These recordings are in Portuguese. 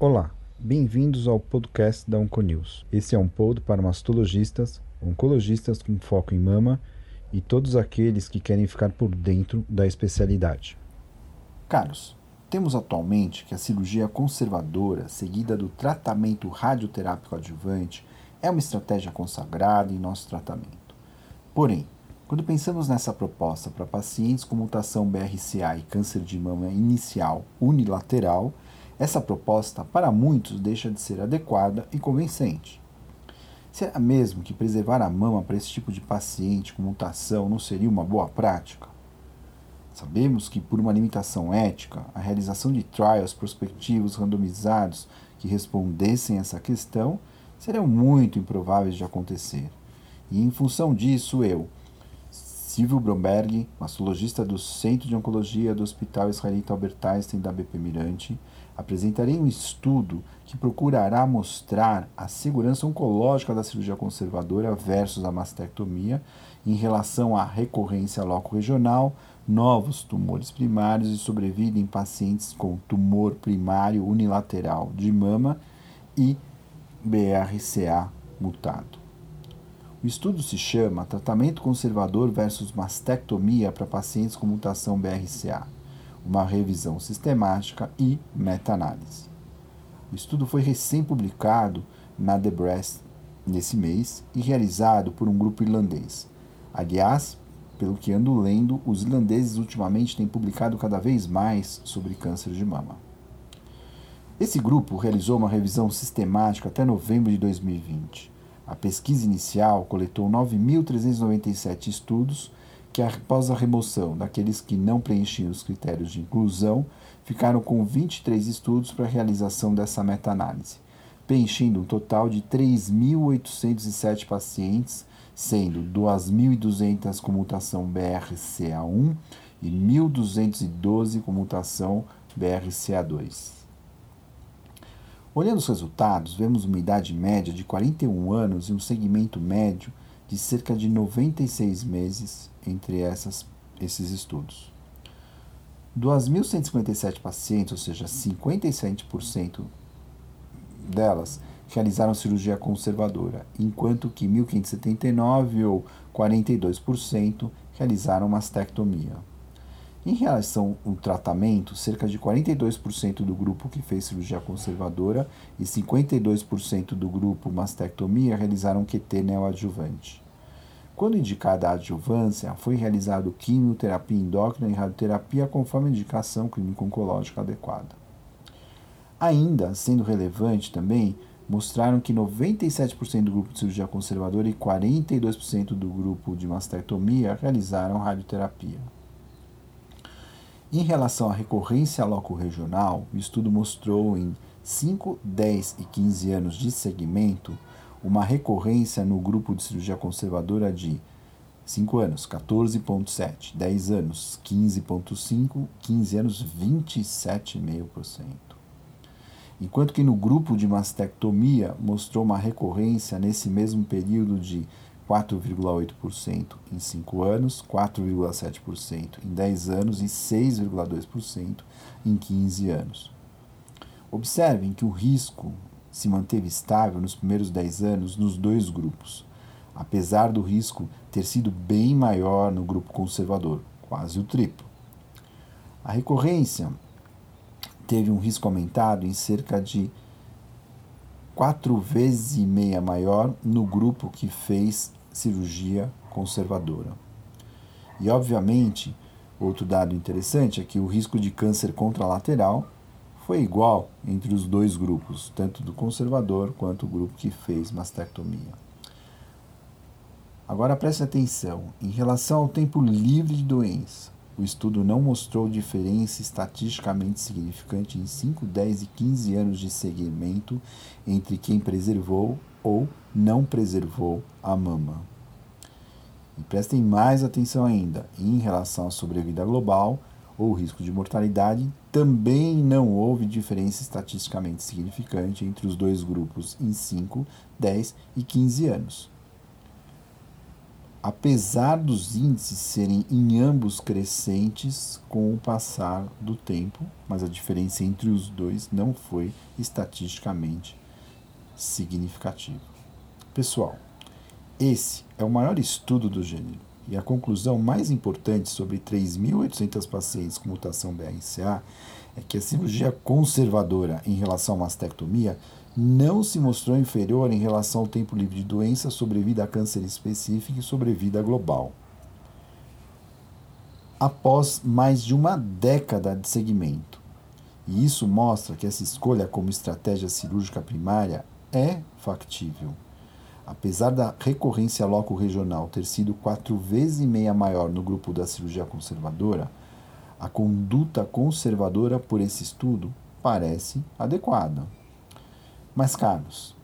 Olá, bem-vindos ao podcast da Onconews. Esse é um pod para mastologistas, oncologistas com foco em mama e todos aqueles que querem ficar por dentro da especialidade. Caros, temos atualmente que a cirurgia conservadora, seguida do tratamento radioterápico adjuvante, é uma estratégia consagrada em nosso tratamento. Porém, quando pensamos nessa proposta para pacientes com mutação BRCA e câncer de mama inicial unilateral, essa proposta, para muitos, deixa de ser adequada e convincente. Será mesmo que preservar a mama para esse tipo de paciente com mutação não seria uma boa prática? Sabemos que, por uma limitação ética, a realização de trials prospectivos randomizados que respondessem essa questão seriam muito improváveis de acontecer. E, em função disso, eu, Silvio Bromberg, mastologista do Centro de Oncologia do Hospital Israelita Albert Einstein da BP Mirante, apresentarei um estudo que procurará mostrar a segurança oncológica da cirurgia conservadora versus a mastectomia em relação à recorrência loco-regional, novos tumores primários e sobrevida em pacientes com tumor primário unilateral de mama e BRCA mutado. O estudo se chama Tratamento Conservador versus Mastectomia para pacientes com mutação BRCA, uma revisão sistemática e meta-análise. O estudo foi recém-publicado na The Breast nesse mês e realizado por um grupo irlandês. Aliás, pelo que ando lendo, os irlandeses ultimamente têm publicado cada vez mais sobre câncer de mama. Esse grupo realizou uma revisão sistemática até novembro de 2020. A pesquisa inicial coletou 9.397 estudos que, após a remoção daqueles que não preenchiam os critérios de inclusão, ficaram com 23 estudos para a realização dessa meta-análise, preenchendo um total de 3.807 pacientes sendo 2.200 com mutação BRCA1 e 1.212 com mutação BRCA2. Olhando os resultados, vemos uma idade média de 41 anos e um segmento médio de cerca de 96 meses entre essas, esses estudos. 2.157 pacientes, ou seja, 57% delas, realizaram cirurgia conservadora, enquanto que 1.579 ou 42% realizaram mastectomia. Em relação ao tratamento, cerca de 42% do grupo que fez cirurgia conservadora e 52% do grupo mastectomia realizaram QT neoadjuvante. Quando indicada a adjuvância, foi realizado quimioterapia endócrina e radioterapia conforme a indicação clínico-oncológica adequada. Ainda sendo relevante também mostraram que 97% do grupo de cirurgia conservadora e 42% do grupo de mastectomia realizaram radioterapia. Em relação à recorrência loco-regional, o estudo mostrou em 5, 10 e 15 anos de segmento uma recorrência no grupo de cirurgia conservadora de 5 anos, 14,7%, 10 anos, 15,5%, 15 anos, 27,5% enquanto que no grupo de mastectomia mostrou uma recorrência nesse mesmo período de 4,8% em 5 anos, 4,7% em 10 anos e 6,2% em 15 anos. Observem que o risco se manteve estável nos primeiros 10 anos nos dois grupos, apesar do risco ter sido bem maior no grupo conservador, quase o triplo. A recorrência teve um risco aumentado em cerca de quatro vezes e meia maior no grupo que fez cirurgia conservadora. E, obviamente, outro dado interessante é que o risco de câncer contralateral foi igual entre os dois grupos, tanto do conservador quanto o grupo que fez mastectomia. Agora preste atenção: em relação ao tempo livre de doença, o estudo não mostrou diferença estatisticamente significante em 5, 10 e 15 anos de segmento entre quem preservou ou não preservou a mama. E prestem mais atenção ainda, em relação à sobrevida global ou risco de mortalidade, também não houve diferença estatisticamente significante entre os dois grupos em 5, 10 e 15 anos. Apesar dos índices serem em ambos crescentes com o passar do tempo, mas a diferença entre os dois não foi estatisticamente significativa. Pessoal, esse é o maior estudo do gênero e a conclusão mais importante sobre 3.800 pacientes com mutação BRCA é que a cirurgia conservadora em relação à mastectomia não se mostrou inferior em relação ao tempo livre de doença, sobrevida a câncer específico e sobrevida global. Após mais de uma década de segmento. E isso mostra que essa escolha como estratégia cirúrgica primária é factível. Apesar da recorrência loco-regional ter sido quatro vezes e meia maior no grupo da cirurgia conservadora, a conduta conservadora por esse estudo parece adequada. Mas, caros,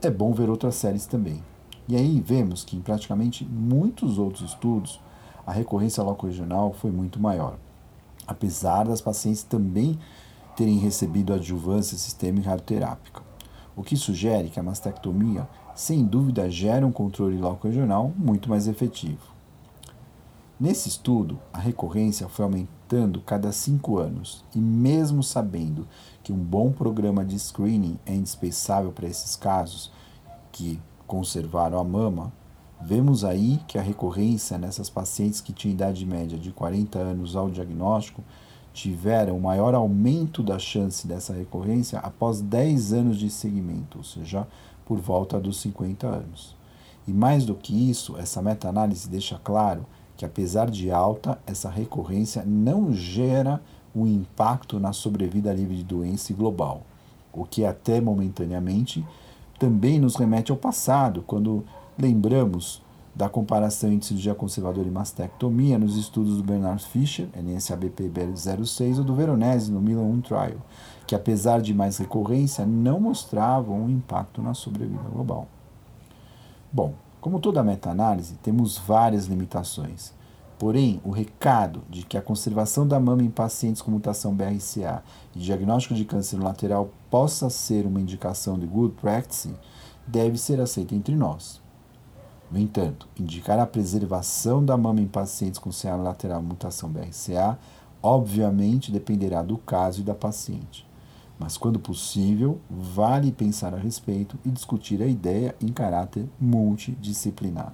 é bom ver outras séries também. E aí vemos que em praticamente muitos outros estudos a recorrência loco-regional foi muito maior, apesar das pacientes também terem recebido adjuvância sistêmica radioterápica, o que sugere que a mastectomia, sem dúvida, gera um controle loco-regional muito mais efetivo. Nesse estudo, a recorrência foi aumentando cada cinco anos, e mesmo sabendo que um bom programa de screening é indispensável para esses casos que conservaram a mama, vemos aí que a recorrência nessas pacientes que tinham idade média de 40 anos ao diagnóstico tiveram maior aumento da chance dessa recorrência após 10 anos de seguimento, ou seja, por volta dos 50 anos. E mais do que isso, essa meta-análise deixa claro que apesar de alta, essa recorrência não gera um impacto na sobrevida livre de doença global, o que até momentaneamente também nos remete ao passado, quando lembramos da comparação entre cirurgia conservadora e mastectomia nos estudos do Bernard Fischer, NSABP 06, ou do Veronese no Milan 1 Trial, que apesar de mais recorrência, não mostravam um impacto na sobrevida global. Bom, como toda meta-análise, temos várias limitações. Porém, o recado de que a conservação da mama em pacientes com mutação BRCA e diagnóstico de câncer lateral possa ser uma indicação de good practice deve ser aceito entre nós. No entanto, indicar a preservação da mama em pacientes com CA lateral mutação BRCA obviamente dependerá do caso e da paciente mas quando possível, vale pensar a respeito e discutir a ideia em caráter multidisciplinar.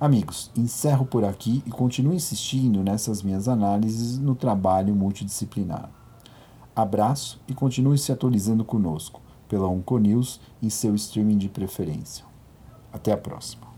Amigos, encerro por aqui e continuo insistindo nessas minhas análises no trabalho multidisciplinar. Abraço e continue se atualizando conosco pela Onconews em seu streaming de preferência. Até a próxima.